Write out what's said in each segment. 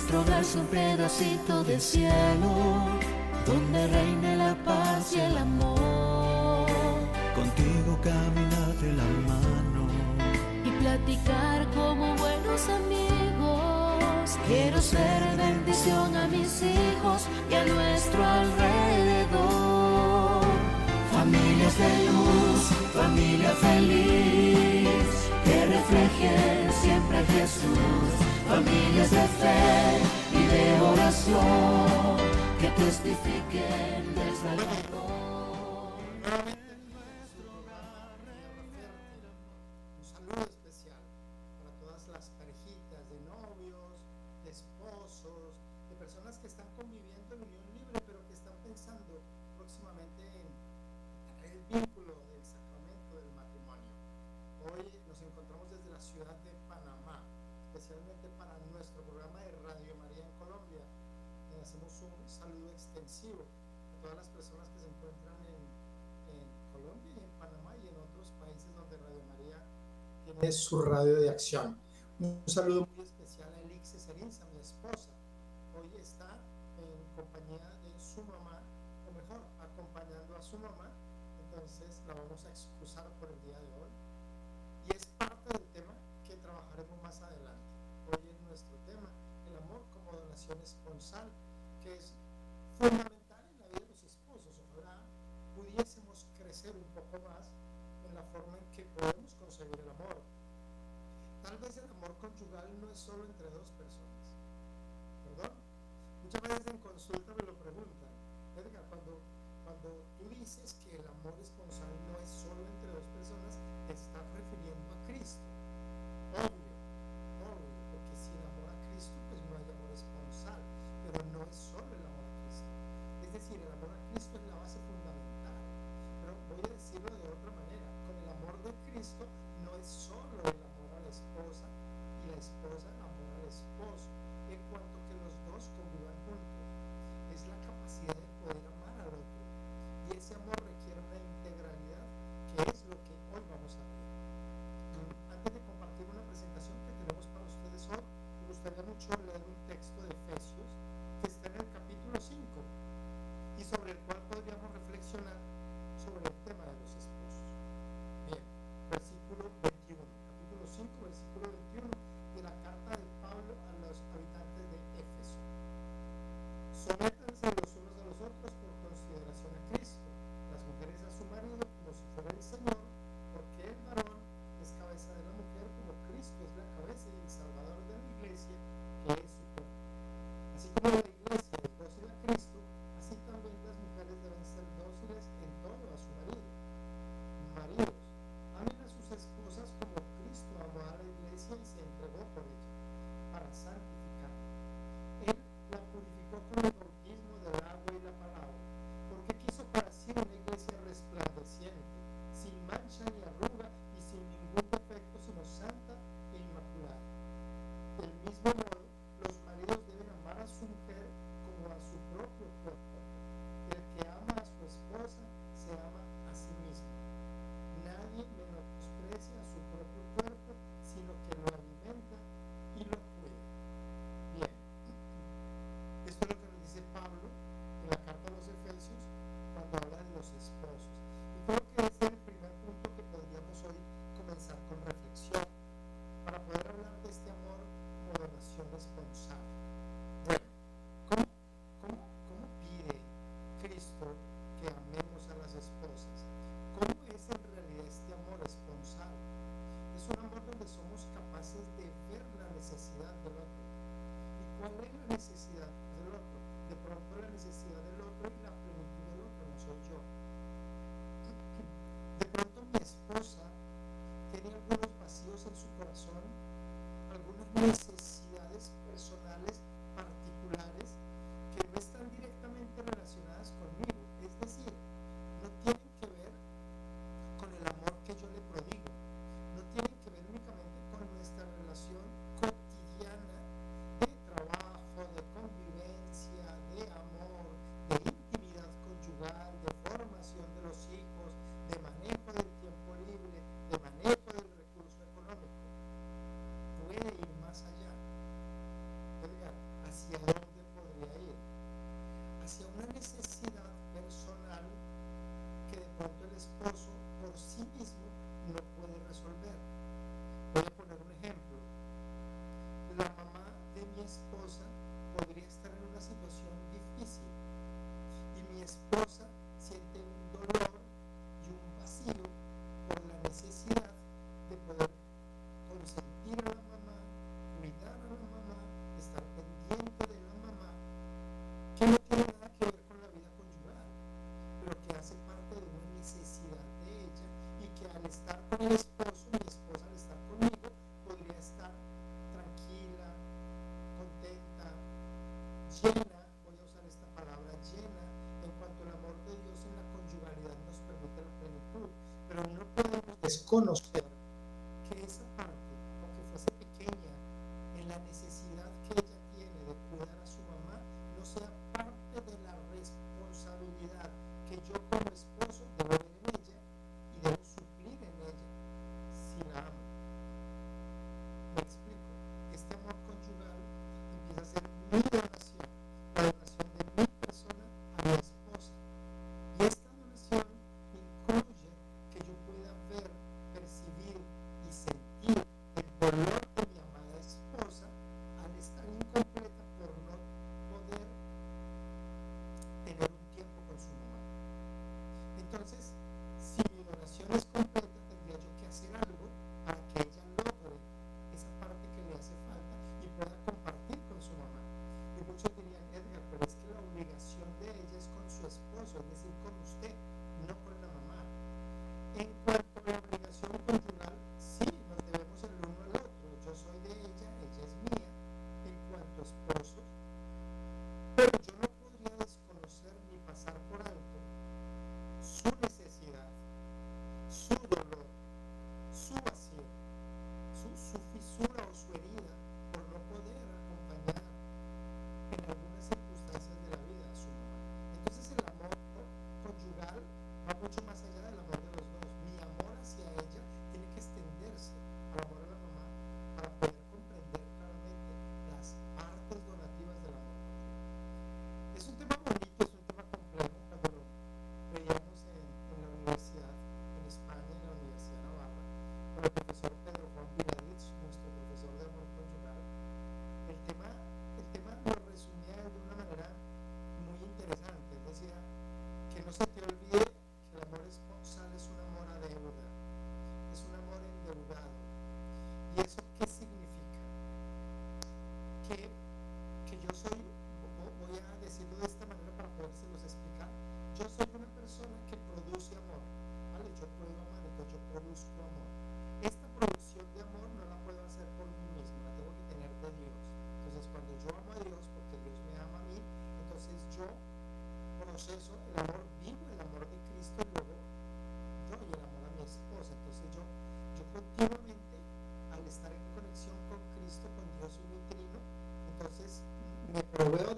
nuestro hogar sea un pedacito de cielo, donde reine la paz y el amor. Contigo caminar de la mano y platicar como buenos amigos. Quiero ser bendición a mis hijos y a nuestro alrededor. Familias de luz, familia feliz, que reflejen siempre Jesús, familias de fe y de oración que testifiquen del Salvador. de su radio de acción. Un saludo muy especial a Elixir Cesarienza, mi esposa. Hoy está en compañía de su mamá, o mejor, acompañando a su mamá. Entonces la vamos a excusar por el día de hoy. Y es parte del tema que trabajaremos más adelante. Hoy es nuestro tema, el amor como donación esponsal conyugal no es solo entre dos personas. ¿Perdón? Muchas veces en consulta me lo preguntan. Edgar, cuando, cuando tú dices que el amor esponsal no es solo entre dos personas, te estás refiriendo a Cristo. Obvio, obvio, porque si el amor a Cristo, pues no hay amor esponsal, pero no es solo el amor a Cristo. Es decir, el amor a Cristo es la base fundamental. Pero voy a decirlo de otra manera, con el amor de Cristo no es solo reflexionar sobre el tema de los espíritus. esposo por sí mismo no puede resolver. Voy a poner un ejemplo. La mamá de mi esposa podría estar en una situación difícil y mi esposa podemos desconocer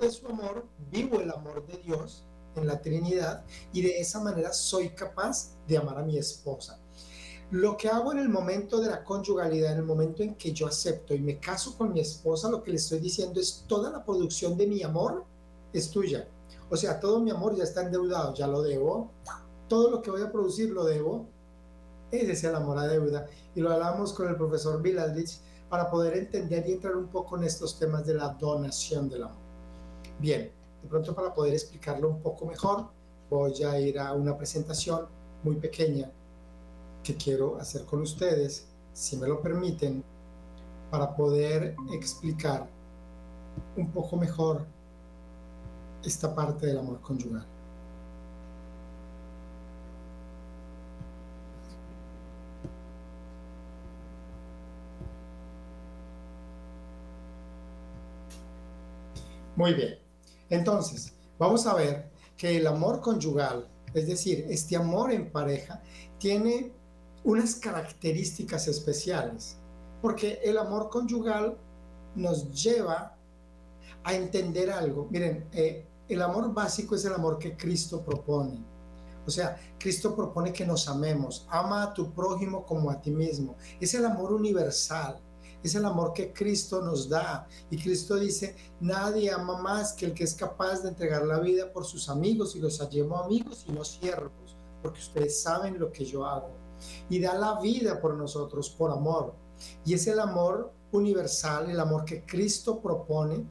de su amor, vivo el amor de Dios en la Trinidad y de esa manera soy capaz de amar a mi esposa. Lo que hago en el momento de la conyugalidad, en el momento en que yo acepto y me caso con mi esposa, lo que le estoy diciendo es toda la producción de mi amor es tuya. O sea, todo mi amor ya está endeudado, ya lo debo. Todo lo que voy a producir lo debo. Ese es el amor a deuda. Y lo hablamos con el profesor Vilaldich para poder entender y entrar un poco en estos temas de la donación del amor. Bien, de pronto para poder explicarlo un poco mejor, voy a ir a una presentación muy pequeña que quiero hacer con ustedes, si me lo permiten, para poder explicar un poco mejor esta parte del amor conyugal. Muy bien. Entonces, vamos a ver que el amor conyugal, es decir, este amor en pareja, tiene unas características especiales, porque el amor conyugal nos lleva a entender algo. Miren, eh, el amor básico es el amor que Cristo propone. O sea, Cristo propone que nos amemos. Ama a tu prójimo como a ti mismo. Es el amor universal. Es el amor que Cristo nos da. Y Cristo dice, nadie ama más que el que es capaz de entregar la vida por sus amigos. Y los llamo amigos y no siervos, porque ustedes saben lo que yo hago. Y da la vida por nosotros, por amor. Y es el amor universal, el amor que Cristo propone,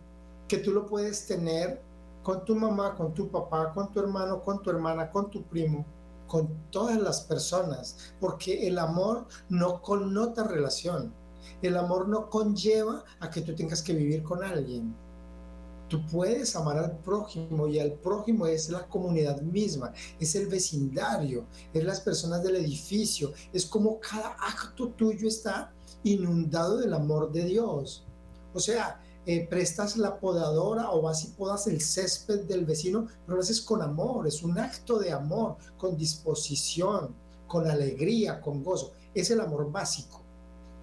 que tú lo puedes tener con tu mamá, con tu papá, con tu hermano, con tu hermana, con tu primo, con todas las personas, porque el amor no connota relación. El amor no conlleva a que tú tengas que vivir con alguien. Tú puedes amar al prójimo y al prójimo es la comunidad misma, es el vecindario, es las personas del edificio, es como cada acto tuyo está inundado del amor de Dios. O sea, eh, prestas la podadora o vas y podas el césped del vecino, pero lo haces con amor, es un acto de amor, con disposición, con alegría, con gozo. Es el amor básico,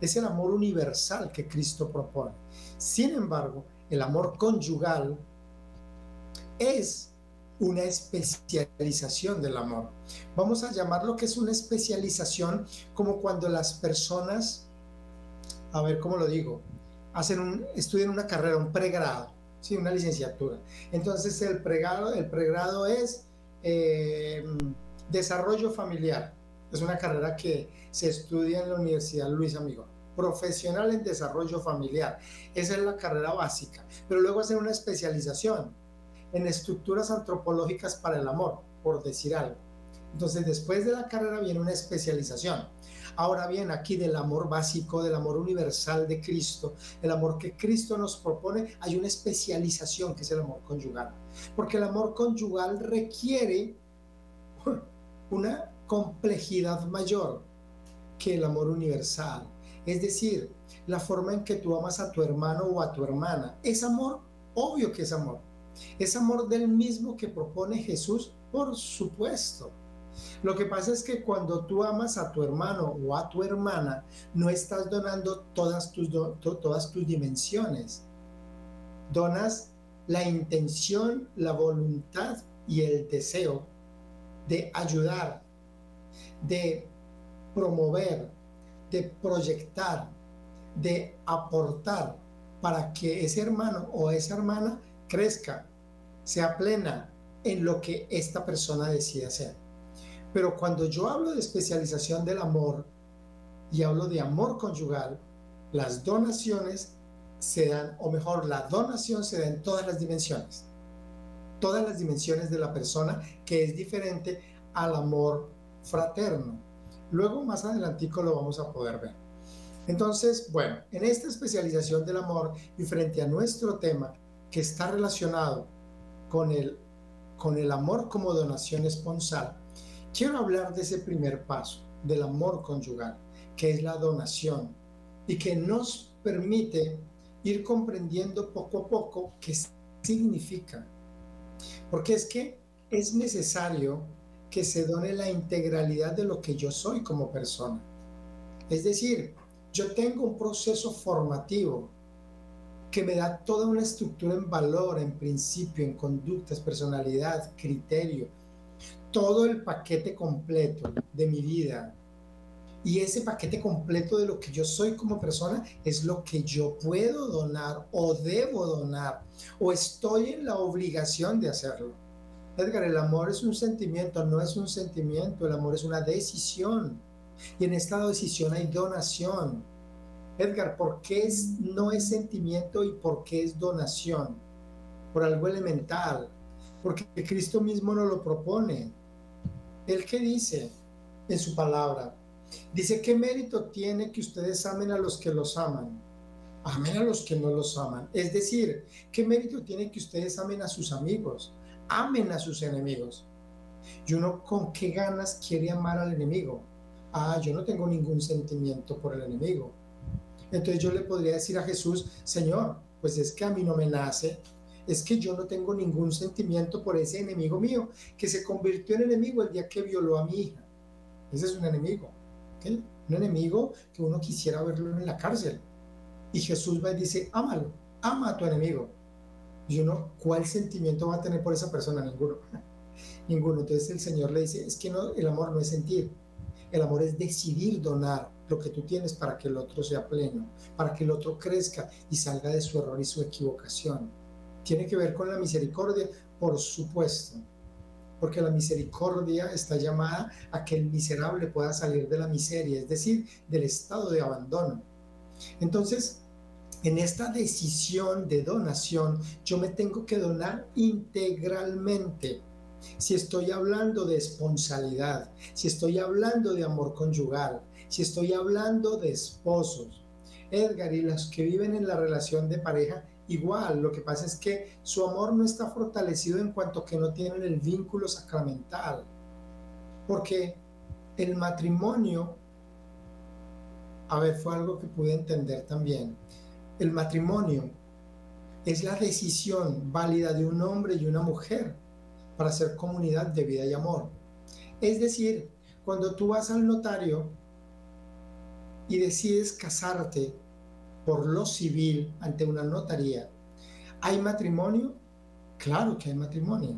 es el amor universal que Cristo propone. Sin embargo, el amor conyugal es una especialización del amor. Vamos a llamarlo que es una especialización como cuando las personas, a ver cómo lo digo, hacen un, estudian una carrera, un pregrado, ¿sí? una licenciatura. Entonces el pregrado, el pregrado es eh, desarrollo familiar. Es una carrera que se estudia en la Universidad Luis Amigo. Profesional en desarrollo familiar. Esa es la carrera básica. Pero luego hacen una especialización en estructuras antropológicas para el amor, por decir algo. Entonces después de la carrera viene una especialización Ahora bien, aquí del amor básico, del amor universal de Cristo, el amor que Cristo nos propone, hay una especialización que es el amor conyugal. Porque el amor conyugal requiere una complejidad mayor que el amor universal. Es decir, la forma en que tú amas a tu hermano o a tu hermana. Es amor, obvio que es amor. Es amor del mismo que propone Jesús, por supuesto. Lo que pasa es que cuando tú amas a tu hermano o a tu hermana, no estás donando todas tus, todas tus dimensiones. Donas la intención, la voluntad y el deseo de ayudar, de promover, de proyectar, de aportar para que ese hermano o esa hermana crezca, sea plena en lo que esta persona decide hacer. Pero cuando yo hablo de especialización del amor y hablo de amor conyugal, las donaciones se dan, o mejor, la donación se da en todas las dimensiones. Todas las dimensiones de la persona que es diferente al amor fraterno. Luego más adelantico lo vamos a poder ver. Entonces, bueno, en esta especialización del amor y frente a nuestro tema que está relacionado con el, con el amor como donación esponsal, Quiero hablar de ese primer paso, del amor conyugal, que es la donación y que nos permite ir comprendiendo poco a poco qué significa. Porque es que es necesario que se done la integralidad de lo que yo soy como persona. Es decir, yo tengo un proceso formativo que me da toda una estructura en valor, en principio, en conductas, personalidad, criterio, todo el paquete completo de mi vida. Y ese paquete completo de lo que yo soy como persona es lo que yo puedo donar o debo donar o estoy en la obligación de hacerlo. Edgar, el amor es un sentimiento, no es un sentimiento, el amor es una decisión. Y en esta decisión hay donación. Edgar, ¿por qué no es sentimiento y por qué es donación? Por algo elemental, porque Cristo mismo nos lo propone. ¿El qué dice en su palabra? Dice, ¿qué mérito tiene que ustedes amen a los que los aman? Amen a los que no los aman. Es decir, ¿qué mérito tiene que ustedes amen a sus amigos? Amen a sus enemigos. Y uno con qué ganas quiere amar al enemigo. Ah, yo no tengo ningún sentimiento por el enemigo. Entonces yo le podría decir a Jesús, Señor, pues es que a mí no me nace es que yo no tengo ningún sentimiento por ese enemigo mío, que se convirtió en enemigo el día que violó a mi hija. Ese es un enemigo, un enemigo que uno quisiera verlo en la cárcel. Y Jesús va y dice, ámalo, ama a tu enemigo. Y uno, ¿cuál sentimiento va a tener por esa persona? Ninguno. Ninguno. Entonces el Señor le dice, es que no, el amor no es sentir, el amor es decidir donar lo que tú tienes para que el otro sea pleno, para que el otro crezca y salga de su error y su equivocación. ¿Tiene que ver con la misericordia? Por supuesto, porque la misericordia está llamada a que el miserable pueda salir de la miseria, es decir, del estado de abandono. Entonces, en esta decisión de donación, yo me tengo que donar integralmente. Si estoy hablando de esponsalidad, si estoy hablando de amor conyugal, si estoy hablando de esposos, Edgar y los que viven en la relación de pareja, igual, lo que pasa es que su amor no está fortalecido en cuanto que no tienen el vínculo sacramental. Porque el matrimonio, a ver, fue algo que pude entender también el matrimonio es la decisión válida de un hombre y una mujer para ser comunidad de vida y amor. Es decir, cuando tú vas al notario y decides casarte por lo civil ante una notaría, ¿hay matrimonio? Claro que hay matrimonio.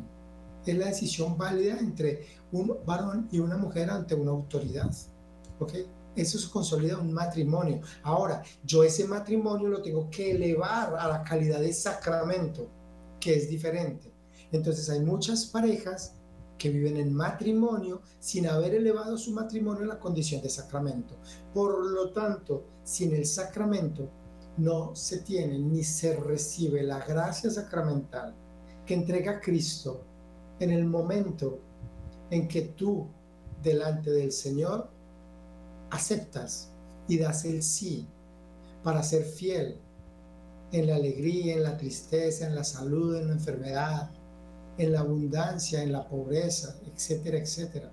Es la decisión válida entre un varón y una mujer ante una autoridad. ¿Ok? Eso se consolida un matrimonio. Ahora, yo ese matrimonio lo tengo que elevar a la calidad de sacramento, que es diferente. Entonces hay muchas parejas que viven en matrimonio sin haber elevado su matrimonio a la condición de sacramento. Por lo tanto, sin el sacramento no se tiene ni se recibe la gracia sacramental que entrega Cristo en el momento en que tú delante del Señor aceptas y das el sí para ser fiel en la alegría, en la tristeza, en la salud, en la enfermedad, en la abundancia, en la pobreza, etcétera, etcétera,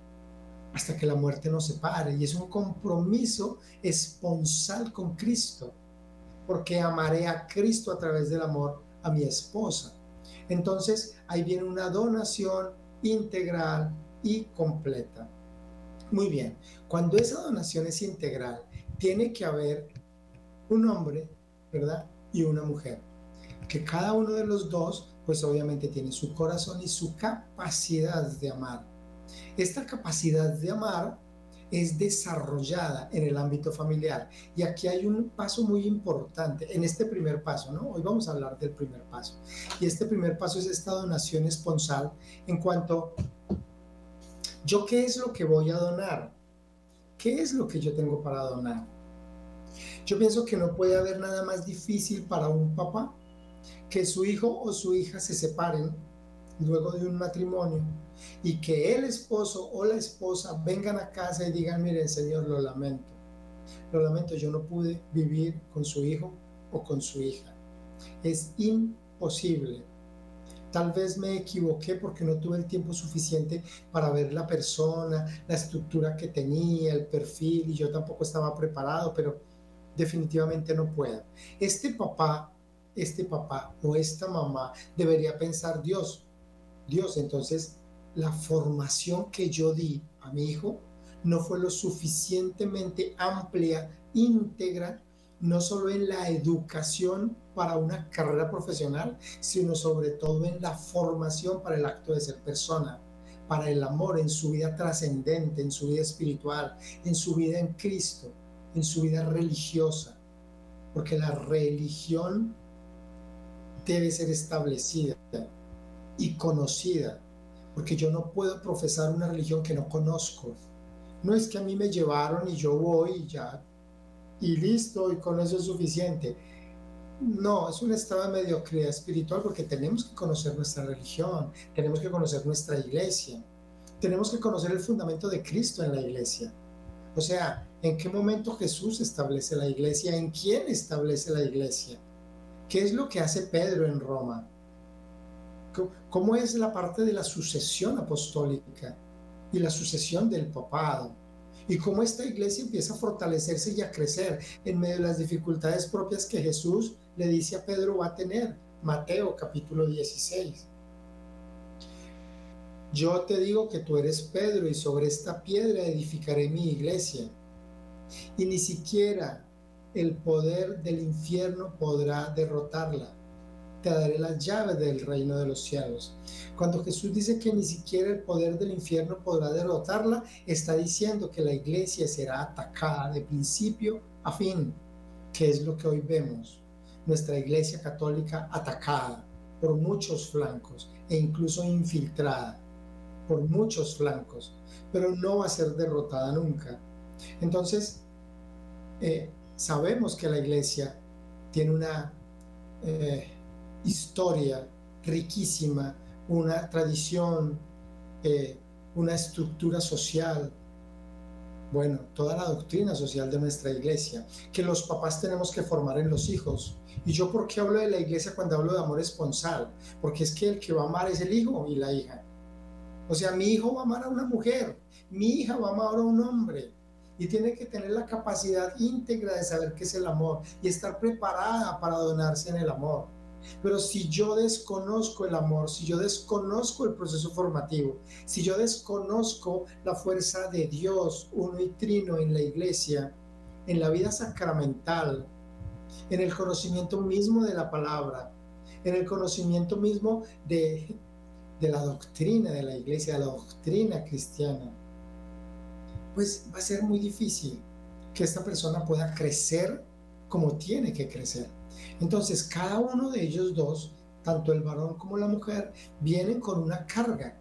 hasta que la muerte nos separe. Y es un compromiso esponsal con Cristo, porque amaré a Cristo a través del amor a mi esposa. Entonces ahí viene una donación integral y completa. Muy bien, cuando esa donación es integral, tiene que haber un hombre, ¿verdad? Y una mujer. Que cada uno de los dos, pues obviamente tiene su corazón y su capacidad de amar. Esta capacidad de amar es desarrollada en el ámbito familiar. Y aquí hay un paso muy importante en este primer paso, ¿no? Hoy vamos a hablar del primer paso. Y este primer paso es esta donación esponsal en cuanto ¿Yo qué es lo que voy a donar? ¿Qué es lo que yo tengo para donar? Yo pienso que no puede haber nada más difícil para un papá que su hijo o su hija se separen luego de un matrimonio y que el esposo o la esposa vengan a casa y digan, miren Señor, lo lamento. Lo lamento, yo no pude vivir con su hijo o con su hija. Es imposible. Tal vez me equivoqué porque no tuve el tiempo suficiente para ver la persona, la estructura que tenía, el perfil y yo tampoco estaba preparado, pero definitivamente no puedo. Este papá, este papá o esta mamá debería pensar, Dios, Dios, entonces la formación que yo di a mi hijo no fue lo suficientemente amplia, íntegra, no solo en la educación para una carrera profesional, sino sobre todo en la formación para el acto de ser persona, para el amor en su vida trascendente, en su vida espiritual, en su vida en Cristo, en su vida religiosa. Porque la religión debe ser establecida y conocida, porque yo no puedo profesar una religión que no conozco. No es que a mí me llevaron y yo voy y ya, y listo, y con eso es suficiente no, es un estado de mediocridad espiritual porque tenemos que conocer nuestra religión, tenemos que conocer nuestra iglesia, tenemos que conocer el fundamento de Cristo en la iglesia. O sea, ¿en qué momento Jesús establece la iglesia? ¿En quién establece la iglesia? ¿Qué es lo que hace Pedro en Roma? ¿Cómo es la parte de la sucesión apostólica y la sucesión del papado? Y cómo esta iglesia empieza a fortalecerse y a crecer en medio de las dificultades propias que Jesús le dice a Pedro va a tener. Mateo capítulo 16. Yo te digo que tú eres Pedro y sobre esta piedra edificaré mi iglesia. Y ni siquiera el poder del infierno podrá derrotarla. Te daré las llaves del reino de los cielos. Cuando Jesús dice que ni siquiera el poder del infierno podrá derrotarla, está diciendo que la iglesia será atacada de principio a fin, que es lo que hoy vemos. Nuestra iglesia católica atacada por muchos flancos e incluso infiltrada por muchos flancos, pero no va a ser derrotada nunca. Entonces, eh, sabemos que la iglesia tiene una eh, historia riquísima, una tradición, eh, una estructura social, bueno, toda la doctrina social de nuestra iglesia, que los papás tenemos que formar en los hijos. ¿Y yo por qué hablo de la iglesia cuando hablo de amor esponsal? Porque es que el que va a amar es el hijo y la hija. O sea, mi hijo va a amar a una mujer, mi hija va a amar a un hombre. Y tiene que tener la capacidad íntegra de saber qué es el amor y estar preparada para donarse en el amor. Pero si yo desconozco el amor, si yo desconozco el proceso formativo, si yo desconozco la fuerza de Dios uno y trino en la iglesia, en la vida sacramental, en el conocimiento mismo de la palabra, en el conocimiento mismo de, de la doctrina de la iglesia, de la doctrina cristiana, pues va a ser muy difícil que esta persona pueda crecer como tiene que crecer. Entonces, cada uno de ellos dos, tanto el varón como la mujer, vienen con una carga,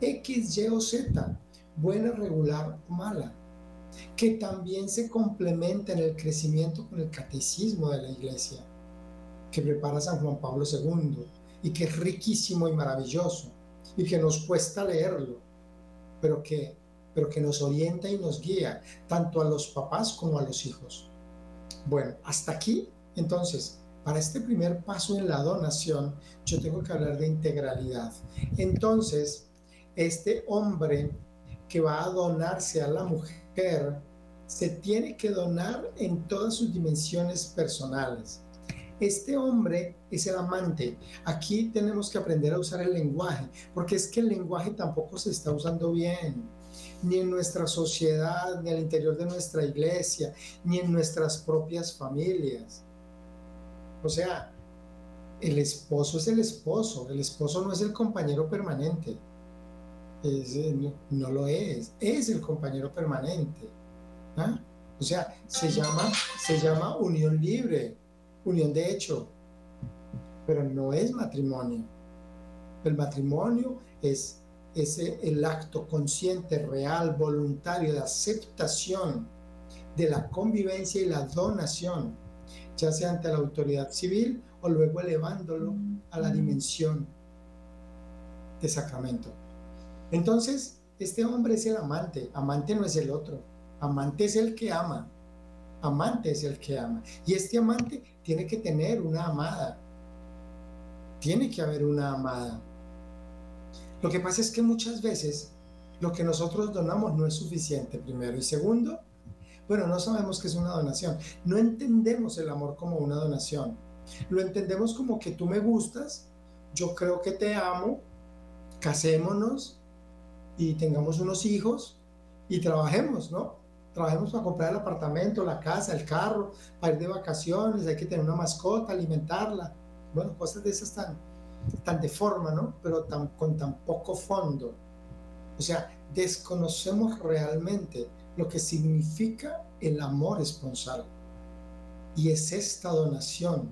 X, Y o Z, buena, regular o mala, que también se complementa en el crecimiento con el catecismo de la iglesia, que prepara San Juan Pablo II y que es riquísimo y maravilloso y que nos cuesta leerlo, pero que, pero que nos orienta y nos guía tanto a los papás como a los hijos. Bueno, hasta aquí entonces para este primer paso en la donación, yo tengo que hablar de integralidad. Entonces, este hombre que va a donarse a la mujer, se tiene que donar en todas sus dimensiones personales. Este hombre es el amante. Aquí tenemos que aprender a usar el lenguaje, porque es que el lenguaje tampoco se está usando bien, ni en nuestra sociedad, ni al interior de nuestra iglesia, ni en nuestras propias familias. O sea, el esposo es el esposo, el esposo no es el compañero permanente. Eh, no, lo es, es el compañero permanente. ¿ah? O sea, se llama, se llama unión libre, unión de hecho, pero no es matrimonio. El matrimonio es, es el acto consciente, real, voluntario de aceptación de la convivencia y la donación ya sea ante la autoridad civil o luego elevándolo a la dimensión de sacramento. Entonces, este hombre es el amante, amante no es el otro, amante es el que ama, amante es el que ama. Y este amante tiene que tener una amada, tiene que haber una amada. Lo que pasa es que muchas veces lo que nosotros donamos no es suficiente, primero. Y segundo, bueno, no sabemos qué es una donación. No entendemos el amor como una donación. Lo entendemos como que tú me gustas, yo creo que te amo, casémonos y tengamos unos hijos y trabajemos, ¿no? Trabajemos para comprar el apartamento, la casa, el carro, para ir de vacaciones, hay que tener una mascota, alimentarla. Bueno, cosas de esas tan, tan de forma, ¿no? Pero tan, con tan poco fondo. O sea, desconocemos realmente lo que significa el amor esponsal. Y es esta donación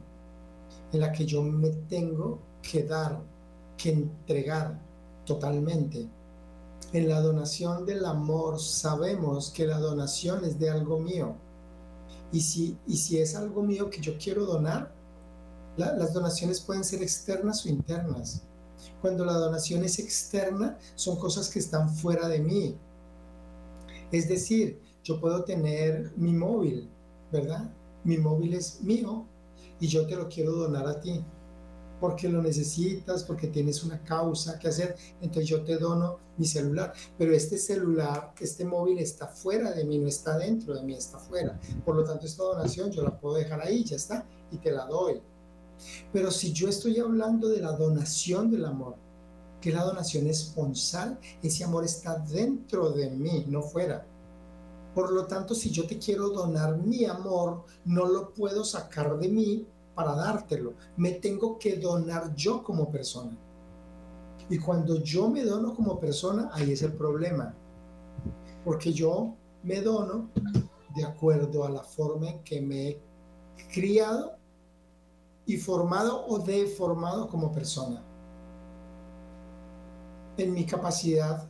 en la que yo me tengo que dar, que entregar totalmente. En la donación del amor sabemos que la donación es de algo mío. Y si, y si es algo mío que yo quiero donar, las donaciones pueden ser externas o internas. Cuando la donación es externa, son cosas que están fuera de mí, es decir, yo puedo tener mi móvil, ¿verdad? Mi móvil es mío y yo te lo quiero donar a ti porque lo necesitas, porque tienes una causa que hacer, entonces yo te dono mi celular. Pero este celular, este móvil está fuera de mí, no está dentro de mí, está fuera. Por lo tanto, esta donación yo la puedo dejar ahí, ya está, y te la doy. Pero si yo estoy hablando de la donación del amor, que la donación esponsal, ese amor está dentro de mí, no fuera. Por lo tanto, si yo te quiero donar mi amor, no lo puedo sacar de mí para dártelo. Me tengo que donar yo como persona. Y cuando yo me dono como persona, ahí es el problema. Porque yo me dono de acuerdo a la forma en que me he criado y formado o deformado como persona en mi capacidad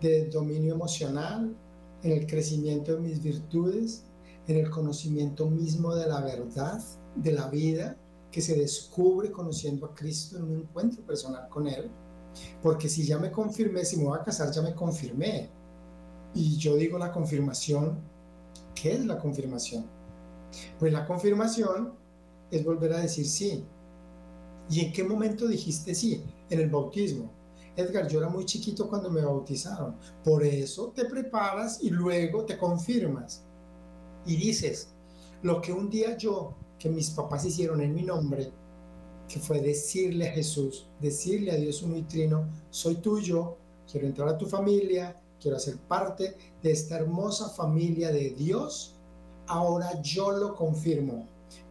de dominio emocional, en el crecimiento de mis virtudes, en el conocimiento mismo de la verdad, de la vida, que se descubre conociendo a Cristo en un encuentro personal con Él. Porque si ya me confirmé, si me voy a casar, ya me confirmé. Y yo digo la confirmación, ¿qué es la confirmación? Pues la confirmación es volver a decir sí. ¿Y en qué momento dijiste sí? En el bautismo. Edgar, yo era muy chiquito cuando me bautizaron. Por eso te preparas y luego te confirmas. Y dices, lo que un día yo, que mis papás hicieron en mi nombre, que fue decirle a Jesús, decirle a Dios un trino, soy tuyo, quiero entrar a tu familia, quiero ser parte de esta hermosa familia de Dios, ahora yo lo confirmo.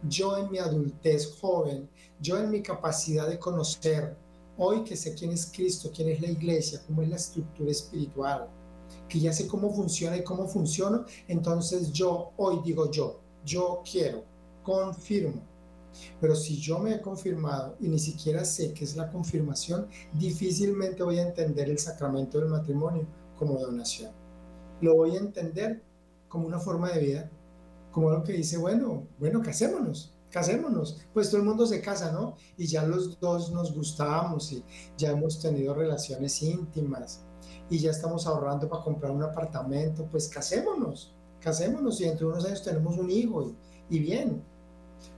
Yo en mi adultez joven, yo en mi capacidad de conocer, hoy que sé quién es Cristo, quién es la iglesia, cómo es la estructura espiritual, que ya sé cómo funciona y cómo funciona, entonces yo hoy digo yo, yo quiero, confirmo. Pero si yo me he confirmado y ni siquiera sé qué es la confirmación, difícilmente voy a entender el sacramento del matrimonio como donación. Lo voy a entender como una forma de vida, como algo que dice, bueno, bueno, casémonos, casémonos. Pues todo el mundo se casa, ¿no? Y ya los dos nos gustamos y ya hemos tenido relaciones íntimas y ya estamos ahorrando para comprar un apartamento, pues casémonos, casémonos y dentro de unos años tenemos un hijo y, bien.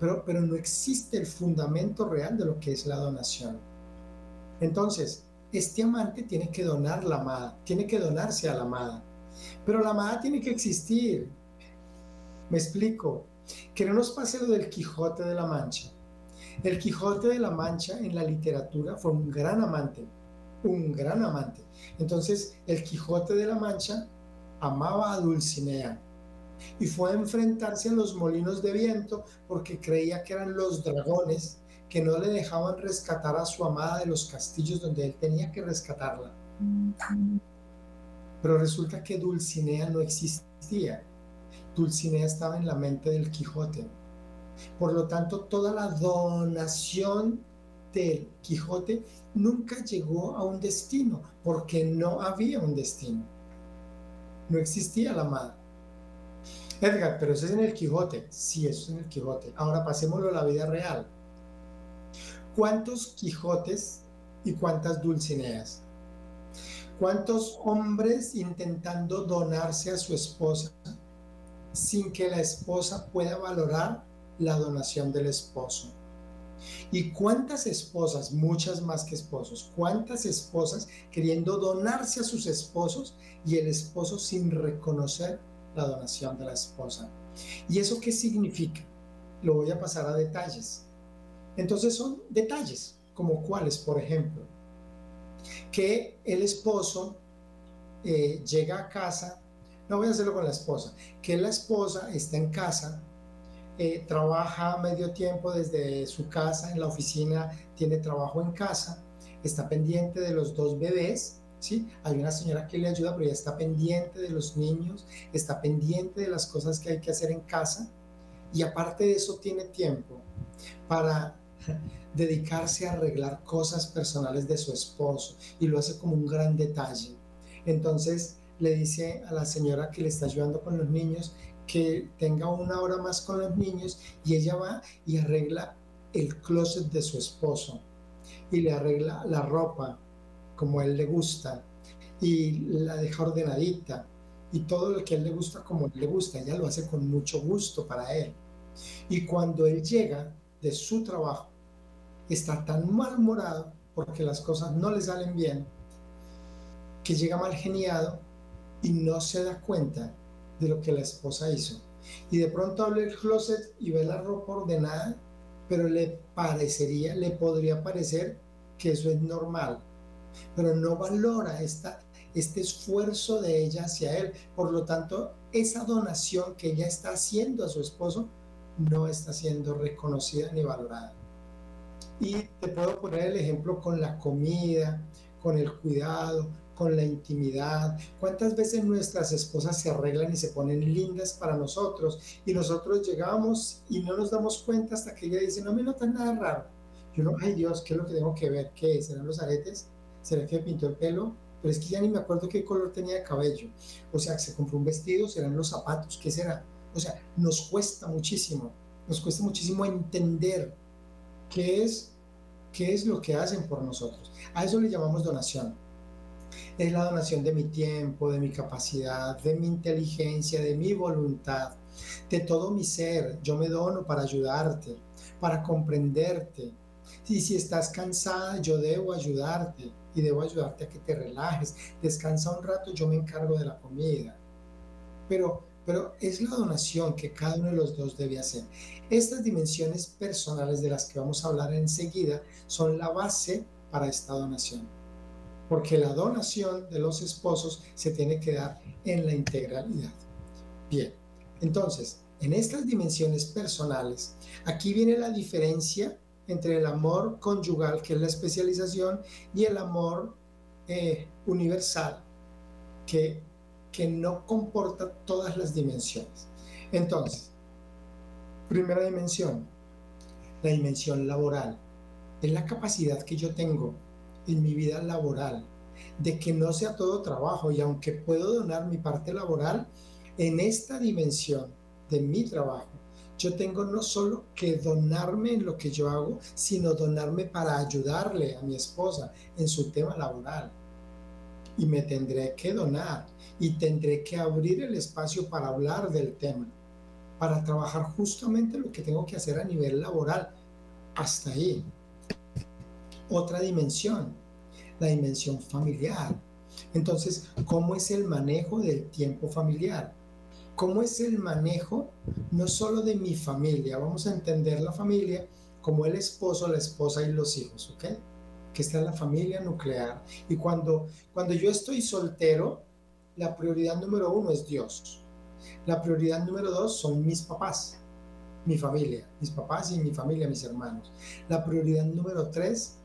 Pero, pero no existe el fundamento real de lo que es la donación. Entonces, este amante tiene que donar la amada, tiene que donarse a la amada. Pero la amada tiene que existir. Me explico. Que no nos pase lo del Quijote de la Mancha. El Quijote de la Mancha en la literatura fue un gran amante, un gran amante. Entonces, el Quijote de la Mancha amaba a Dulcinea y fue a enfrentarse a los molinos de viento porque creía que eran los dragones que no le dejaban rescatar a su amada de los castillos donde él tenía que rescatarla. Pero resulta que Dulcinea no existía. Dulcinea estaba en la mente del Quijote. Por lo tanto, toda la donación del Quijote nunca llegó a un destino, porque no había un destino. No existía la amada. Edgar, pero eso es en el Quijote. Sí, eso es en el Quijote. Ahora pasémoslo a la vida real. ¿Cuántos Quijotes y cuántas Dulcineas? ¿Cuántos hombres intentando donarse a su esposa sin que la esposa pueda valorar la donación del esposo? ¿Y cuántas esposas, muchas más que esposos, cuántas esposas queriendo donarse a sus esposos y el esposo sin reconocer la donación de la esposa? ¿Y eso qué significa? Lo voy a pasar a detalles. Entonces son detalles, como cuáles, por ejemplo, que el esposo eh, llega a casa, no voy a hacerlo con la esposa, que la esposa está en casa eh, trabaja medio tiempo desde su casa, en la oficina tiene trabajo en casa, está pendiente de los dos bebés, ¿sí? Hay una señora que le ayuda, pero ya está pendiente de los niños, está pendiente de las cosas que hay que hacer en casa y aparte de eso tiene tiempo para dedicarse a arreglar cosas personales de su esposo y lo hace como un gran detalle. Entonces le dice a la señora que le está ayudando con los niños que tenga una hora más con los niños y ella va y arregla el closet de su esposo y le arregla la ropa como a él le gusta y la deja ordenadita y todo lo que a él le gusta como le gusta, ella lo hace con mucho gusto para él. Y cuando él llega de su trabajo, está tan malhumorado porque las cosas no le salen bien, que llega mal geniado y no se da cuenta de lo que la esposa hizo. Y de pronto abre el closet y ve la ropa ordenada, pero le parecería, le podría parecer que eso es normal, pero no valora esta, este esfuerzo de ella hacia él. Por lo tanto, esa donación que ella está haciendo a su esposo no está siendo reconocida ni valorada. Y te puedo poner el ejemplo con la comida, con el cuidado, con la intimidad. ¿Cuántas veces nuestras esposas se arreglan y se ponen lindas para nosotros y nosotros llegamos y no nos damos cuenta hasta que ella dice, no me notas nada raro? Yo no, ay Dios, ¿qué es lo que tengo que ver? ¿Qué ¿Serán los aretes? ¿Será que pintó el pelo? Pero es que ya ni me acuerdo qué color tenía de cabello. O sea, se compró un vestido, serán los zapatos, ¿qué será? O sea, nos cuesta muchísimo, nos cuesta muchísimo entender qué es, qué es lo que hacen por nosotros. A eso le llamamos donación. Es la donación de mi tiempo, de mi capacidad, de mi inteligencia, de mi voluntad, de todo mi ser. Yo me dono para ayudarte, para comprenderte. Y si estás cansada, yo debo ayudarte y debo ayudarte a que te relajes. Descansa un rato, yo me encargo de la comida. Pero, pero es la donación que cada uno de los dos debe hacer. Estas dimensiones personales de las que vamos a hablar enseguida son la base para esta donación porque la donación de los esposos se tiene que dar en la integralidad. Bien, entonces, en estas dimensiones personales, aquí viene la diferencia entre el amor conyugal, que es la especialización, y el amor eh, universal, que, que no comporta todas las dimensiones. Entonces, primera dimensión, la dimensión laboral, es la capacidad que yo tengo en mi vida laboral, de que no sea todo trabajo y aunque puedo donar mi parte laboral, en esta dimensión de mi trabajo, yo tengo no solo que donarme en lo que yo hago, sino donarme para ayudarle a mi esposa en su tema laboral. Y me tendré que donar y tendré que abrir el espacio para hablar del tema, para trabajar justamente lo que tengo que hacer a nivel laboral. Hasta ahí otra dimensión, la dimensión familiar. Entonces, ¿cómo es el manejo del tiempo familiar? ¿Cómo es el manejo no solo de mi familia? Vamos a entender la familia como el esposo, la esposa y los hijos, ¿ok? Que está la familia nuclear. Y cuando, cuando yo estoy soltero, la prioridad número uno es Dios. La prioridad número dos son mis papás, mi familia, mis papás y mi familia, mis hermanos. La prioridad número tres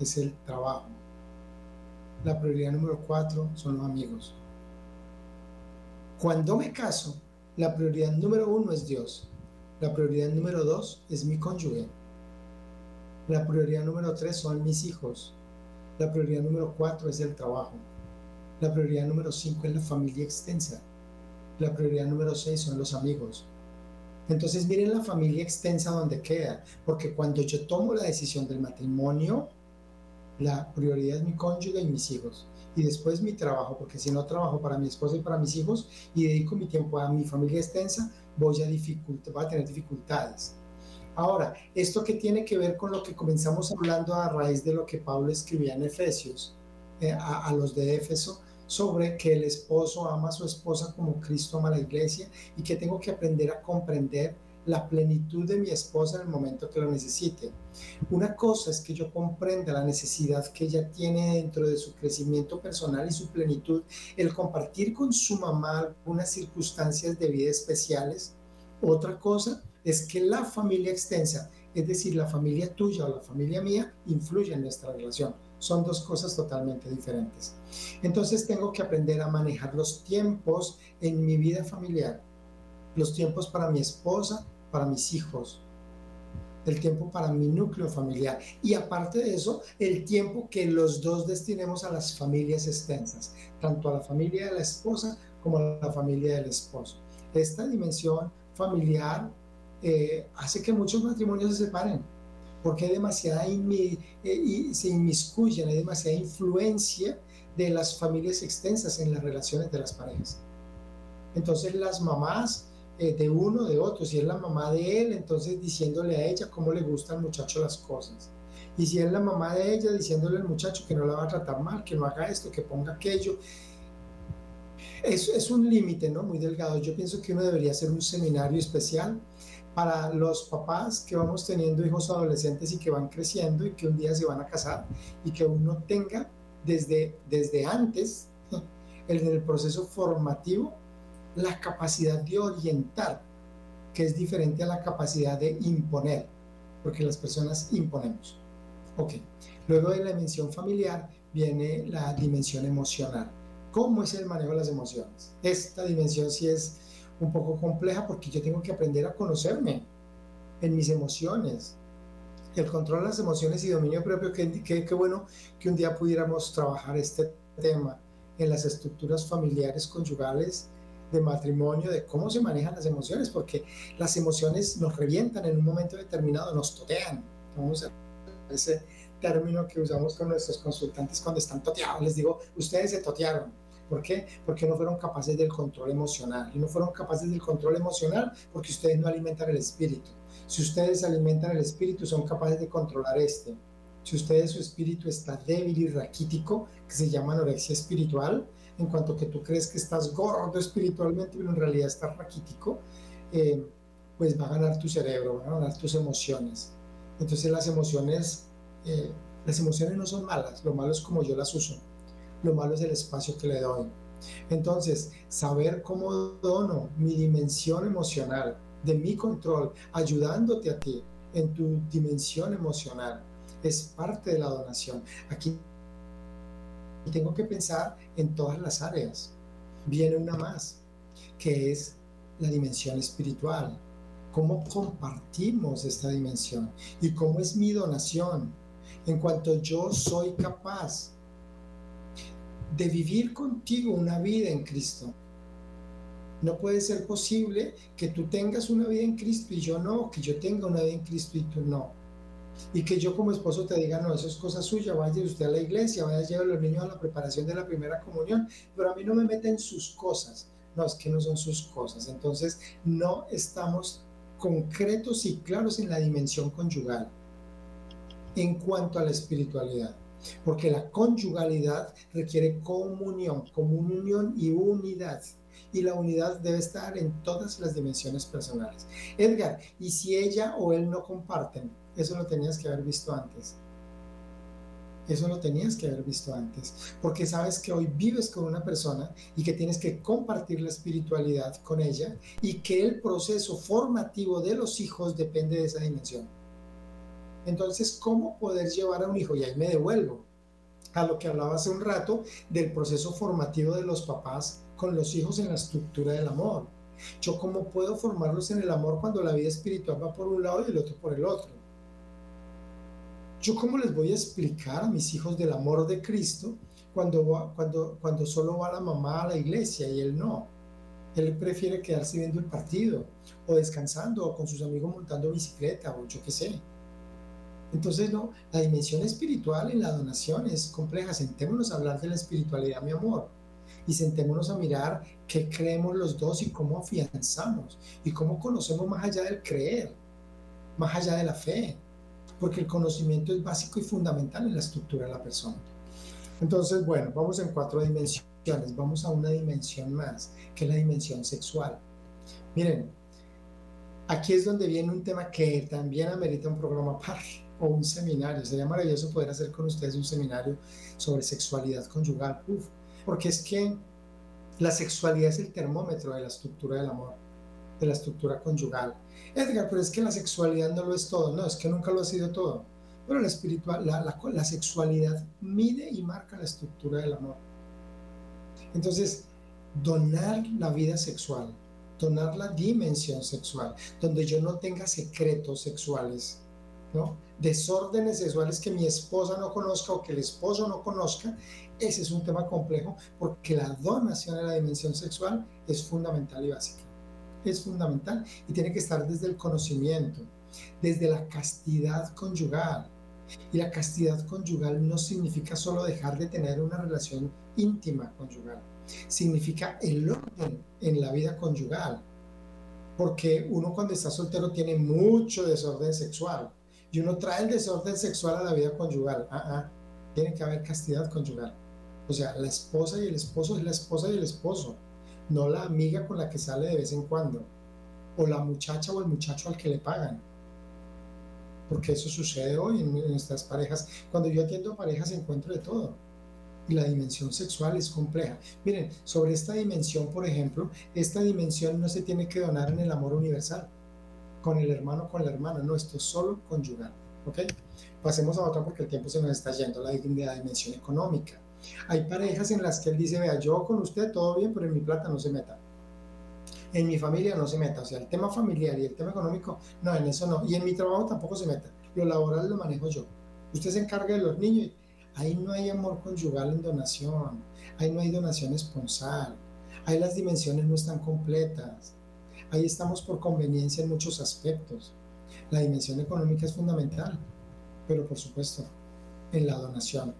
es el trabajo. La prioridad número cuatro son los amigos. Cuando me caso, la prioridad número uno es Dios. La prioridad número dos es mi cónyuge. La prioridad número tres son mis hijos. La prioridad número cuatro es el trabajo. La prioridad número cinco es la familia extensa. La prioridad número seis son los amigos. Entonces miren la familia extensa donde queda, porque cuando yo tomo la decisión del matrimonio, la prioridad es mi cónyuge y mis hijos. Y después mi trabajo, porque si no trabajo para mi esposa y para mis hijos y dedico mi tiempo a mi familia extensa, voy a, voy a tener dificultades. Ahora, esto que tiene que ver con lo que comenzamos hablando a raíz de lo que Pablo escribía en Efesios, eh, a, a los de Éfeso, sobre que el esposo ama a su esposa como Cristo ama a la iglesia y que tengo que aprender a comprender la plenitud de mi esposa en el momento que lo necesite. Una cosa es que yo comprenda la necesidad que ella tiene dentro de su crecimiento personal y su plenitud, el compartir con su mamá algunas circunstancias de vida especiales. Otra cosa es que la familia extensa, es decir, la familia tuya o la familia mía, influye en nuestra relación. Son dos cosas totalmente diferentes. Entonces tengo que aprender a manejar los tiempos en mi vida familiar, los tiempos para mi esposa, para mis hijos, el tiempo para mi núcleo familiar y aparte de eso, el tiempo que los dos destinemos a las familias extensas, tanto a la familia de la esposa como a la familia del esposo. Esta dimensión familiar eh, hace que muchos matrimonios se separen porque hay demasiada eh, y se inmiscuyen, hay demasiada influencia de las familias extensas en las relaciones de las parejas. Entonces las mamás eh, de uno, de otro. Si es la mamá de él, entonces diciéndole a ella cómo le gustan al muchacho las cosas. Y si es la mamá de ella, diciéndole al muchacho que no la va a tratar mal, que no haga esto, que ponga aquello. Es, es un límite, ¿no? Muy delgado. Yo pienso que uno debería hacer un seminario especial para los papás que vamos teniendo hijos adolescentes y que van creciendo y que un día se van a casar y que uno tenga desde, desde antes, en el proceso formativo, la capacidad de orientar, que es diferente a la capacidad de imponer, porque las personas imponemos. Ok, luego de la dimensión familiar viene la dimensión emocional. ¿Cómo es el manejo de las emociones? Esta dimensión sí es un poco compleja porque yo tengo que aprender a conocerme en mis emociones. El control de las emociones y dominio propio, qué que, bueno que un día pudiéramos trabajar este tema en las estructuras familiares, conyugales, de matrimonio, de cómo se manejan las emociones, porque las emociones nos revientan en un momento determinado, nos totean. Vamos a ese término que usamos con nuestros consultantes cuando están toteados. Les digo, ustedes se totearon. ¿Por qué? Porque no fueron capaces del control emocional. Y no fueron capaces del control emocional porque ustedes no alimentan el espíritu. Si ustedes alimentan el espíritu, son capaces de controlar este. Si ustedes su espíritu está débil y raquítico, que se llama anorexia espiritual, en cuanto que tú crees que estás gordo espiritualmente, pero en realidad estás raquítico, eh, pues va a ganar tu cerebro, van a ganar tus emociones. Entonces las emociones, eh, las emociones no son malas, lo malo es como yo las uso, lo malo es el espacio que le doy. Entonces, saber cómo dono mi dimensión emocional, de mi control, ayudándote a ti en tu dimensión emocional, es parte de la donación. Aquí tengo que pensar en todas las áreas. Viene una más, que es la dimensión espiritual. ¿Cómo compartimos esta dimensión? ¿Y cómo es mi donación? En cuanto yo soy capaz de vivir contigo una vida en Cristo. No puede ser posible que tú tengas una vida en Cristo y yo no, que yo tenga una vida en Cristo y tú no y que yo como esposo te diga, no, eso es cosa suya, vaya usted a la iglesia, vaya a llevar a los niños a la preparación de la primera comunión, pero a mí no me meten sus cosas. No, es que no son sus cosas. Entonces, no estamos concretos y claros en la dimensión conyugal en cuanto a la espiritualidad. Porque la conyugalidad requiere comunión, comunión y unidad. Y la unidad debe estar en todas las dimensiones personales. Edgar, ¿y si ella o él no comparten? Eso lo tenías que haber visto antes. Eso lo tenías que haber visto antes. Porque sabes que hoy vives con una persona y que tienes que compartir la espiritualidad con ella y que el proceso formativo de los hijos depende de esa dimensión. Entonces, ¿cómo poder llevar a un hijo? Y ahí me devuelvo a lo que hablaba hace un rato del proceso formativo de los papás con los hijos en la estructura del amor. Yo cómo puedo formarlos en el amor cuando la vida espiritual va por un lado y el otro por el otro. ¿Yo cómo les voy a explicar a mis hijos del amor de Cristo cuando, cuando, cuando solo va la mamá a la iglesia y él no? Él prefiere quedarse viendo el partido o descansando o con sus amigos montando bicicleta o yo qué sé. Entonces, no, la dimensión espiritual en la donación es compleja. Sentémonos a hablar de la espiritualidad, mi amor. Y sentémonos a mirar qué creemos los dos y cómo afianzamos y cómo conocemos más allá del creer, más allá de la fe porque el conocimiento es básico y fundamental en la estructura de la persona. Entonces, bueno, vamos en cuatro dimensiones, vamos a una dimensión más, que es la dimensión sexual. Miren, aquí es donde viene un tema que también amerita un programa par o un seminario. Sería maravilloso poder hacer con ustedes un seminario sobre sexualidad conyugal, porque es que la sexualidad es el termómetro de la estructura del amor, de la estructura conyugal. Edgar, pero es que la sexualidad no lo es todo. No, es que nunca lo ha sido todo. Pero la, espiritual, la, la, sexualidad mide y marca la estructura del amor. Entonces, donar la vida sexual, donar la dimensión sexual, donde yo no tenga secretos sexuales, ¿no? desórdenes sexuales que mi esposa no conozca o que el esposo no conozca, ese es un tema complejo porque la donación de la dimensión sexual es fundamental y básica es fundamental y tiene que estar desde el conocimiento, desde la castidad conyugal. Y la castidad conyugal no significa solo dejar de tener una relación íntima conyugal, significa el orden en la vida conyugal. Porque uno cuando está soltero tiene mucho desorden sexual y uno trae el desorden sexual a la vida conyugal. Ah, ah, tiene que haber castidad conyugal. O sea, la esposa y el esposo es la esposa y el esposo no la amiga con la que sale de vez en cuando, o la muchacha o el muchacho al que le pagan. Porque eso sucede hoy en, nuestras parejas. Cuando yo atiendo parejas encuentro de todo. Y la dimensión sexual es compleja. Miren, sobre esta dimensión, por ejemplo, esta dimensión no se tiene que donar en el amor universal, con el hermano, con la hermana, no, esto es solo conyugal. ¿Ok? Pasemos a otra porque el tiempo se nos está yendo, la dimensión económica. Hay parejas en las que él dice, vea, yo con usted todo bien, pero en mi plata no se meta. En mi familia no se meta. O sea, el tema familiar y el tema económico, no, en eso no. Y en mi trabajo tampoco se meta. Lo laboral lo manejo yo. Usted se encarga de los niños. Ahí no hay amor conyugal en donación. Ahí no hay donación esponsal. Ahí las dimensiones no están completas. Ahí estamos por conveniencia en muchos aspectos. La dimensión económica es fundamental, pero por supuesto, en la donación.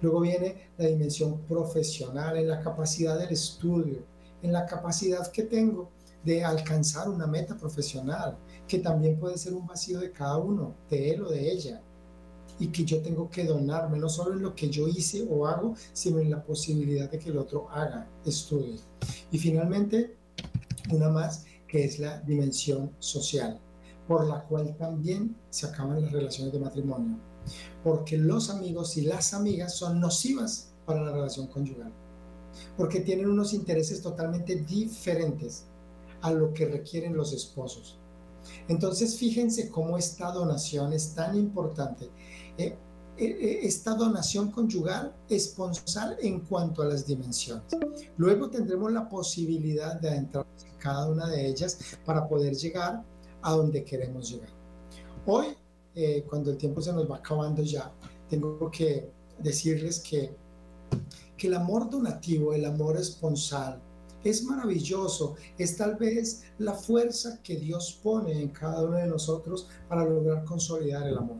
Luego viene la dimensión profesional, en la capacidad del estudio, en la capacidad que tengo de alcanzar una meta profesional, que también puede ser un vacío de cada uno, de él o de ella, y que yo tengo que donarme, no solo en lo que yo hice o hago, sino en la posibilidad de que el otro haga, estudie. Y finalmente, una más, que es la dimensión social, por la cual también se acaban las relaciones de matrimonio, porque los amigos y las amigas son nocivas para la relación conyugal, porque tienen unos intereses totalmente diferentes a lo que requieren los esposos. Entonces, fíjense cómo esta donación es tan importante. Eh, eh, eh, esta donación conyugal esponsal en cuanto a las dimensiones. Luego tendremos la posibilidad de entrar en cada una de ellas para poder llegar a donde queremos llegar. Hoy, cuando el tiempo se nos va acabando ya, tengo que decirles que, que el amor donativo, el amor esponsal, es maravilloso, es tal vez la fuerza que Dios pone en cada uno de nosotros para lograr consolidar el amor.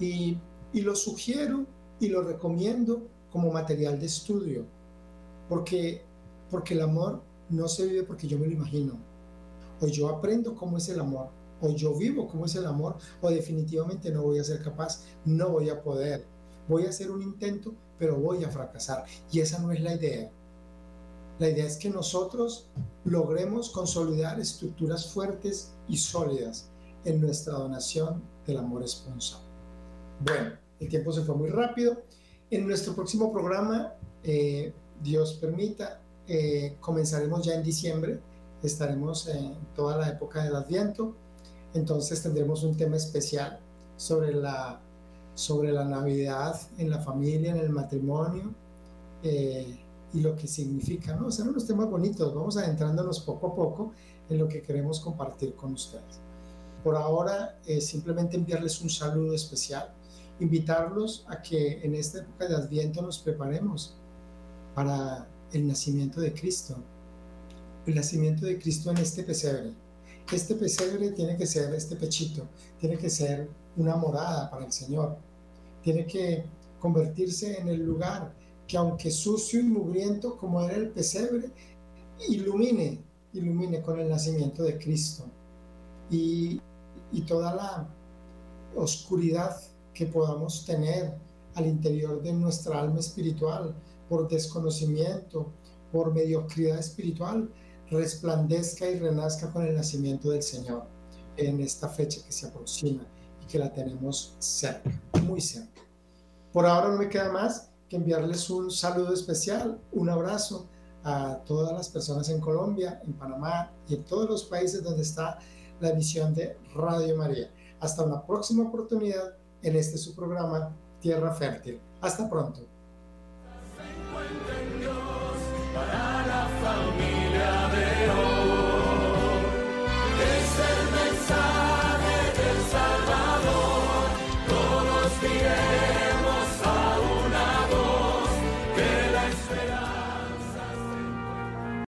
Y, y lo sugiero y lo recomiendo como material de estudio, porque, porque el amor no se vive porque yo me lo imagino, o yo aprendo cómo es el amor, o yo vivo cómo es el amor, o definitivamente no voy a ser capaz, no voy a poder. Voy a hacer un intento, pero voy a fracasar. Y esa no es la idea. La idea es que nosotros logremos consolidar estructuras fuertes y sólidas en nuestra donación del amor esponsal. Bueno, el tiempo se fue muy rápido. En nuestro próximo programa, eh, Dios permita, eh, comenzaremos ya en diciembre. Estaremos en toda la época del Adviento. Entonces tendremos un tema especial sobre la, sobre la Navidad en la familia, en el matrimonio. Eh, y lo que significa, ¿no? Serán unos temas bonitos, vamos adentrándonos poco a poco en lo que queremos compartir con ustedes. Por ahora, eh, simplemente enviarles un saludo especial, invitarlos a que en esta época de Adviento nos preparemos para el nacimiento de Cristo, el nacimiento de Cristo en este pesebre. Este pesebre tiene que ser este pechito, tiene que ser una morada para el Señor, tiene que convertirse en el lugar que aunque sucio y mugriento como era el pesebre, ilumine, ilumine con el nacimiento de Cristo. Y, y toda la oscuridad que podamos tener al interior de nuestra alma espiritual por desconocimiento, por mediocridad espiritual, resplandezca y renazca con el nacimiento del Señor en esta fecha que se aproxima y que la tenemos cerca, muy cerca. Por ahora no me queda más que enviarles un saludo especial, un abrazo a todas las personas en Colombia, en Panamá y en todos los países donde está la emisión de Radio María. Hasta una próxima oportunidad en este su programa Tierra Fértil. Hasta pronto.